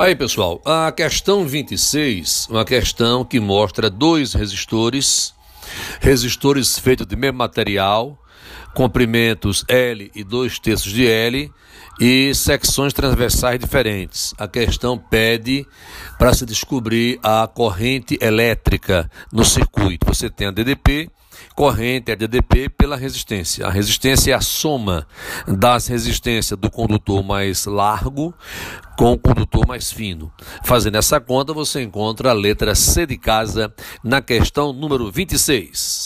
Aí, pessoal, a questão 26, uma questão que mostra dois resistores, resistores feitos de mesmo material, comprimentos L e dois terços de L e secções transversais diferentes. A questão pede para se descobrir a corrente elétrica no circuito. Você tem a DDP corrente é DDP pela resistência. A resistência é a soma das resistências do condutor mais largo com o condutor mais fino. Fazendo essa conta, você encontra a letra C de casa na questão número 26. Peace.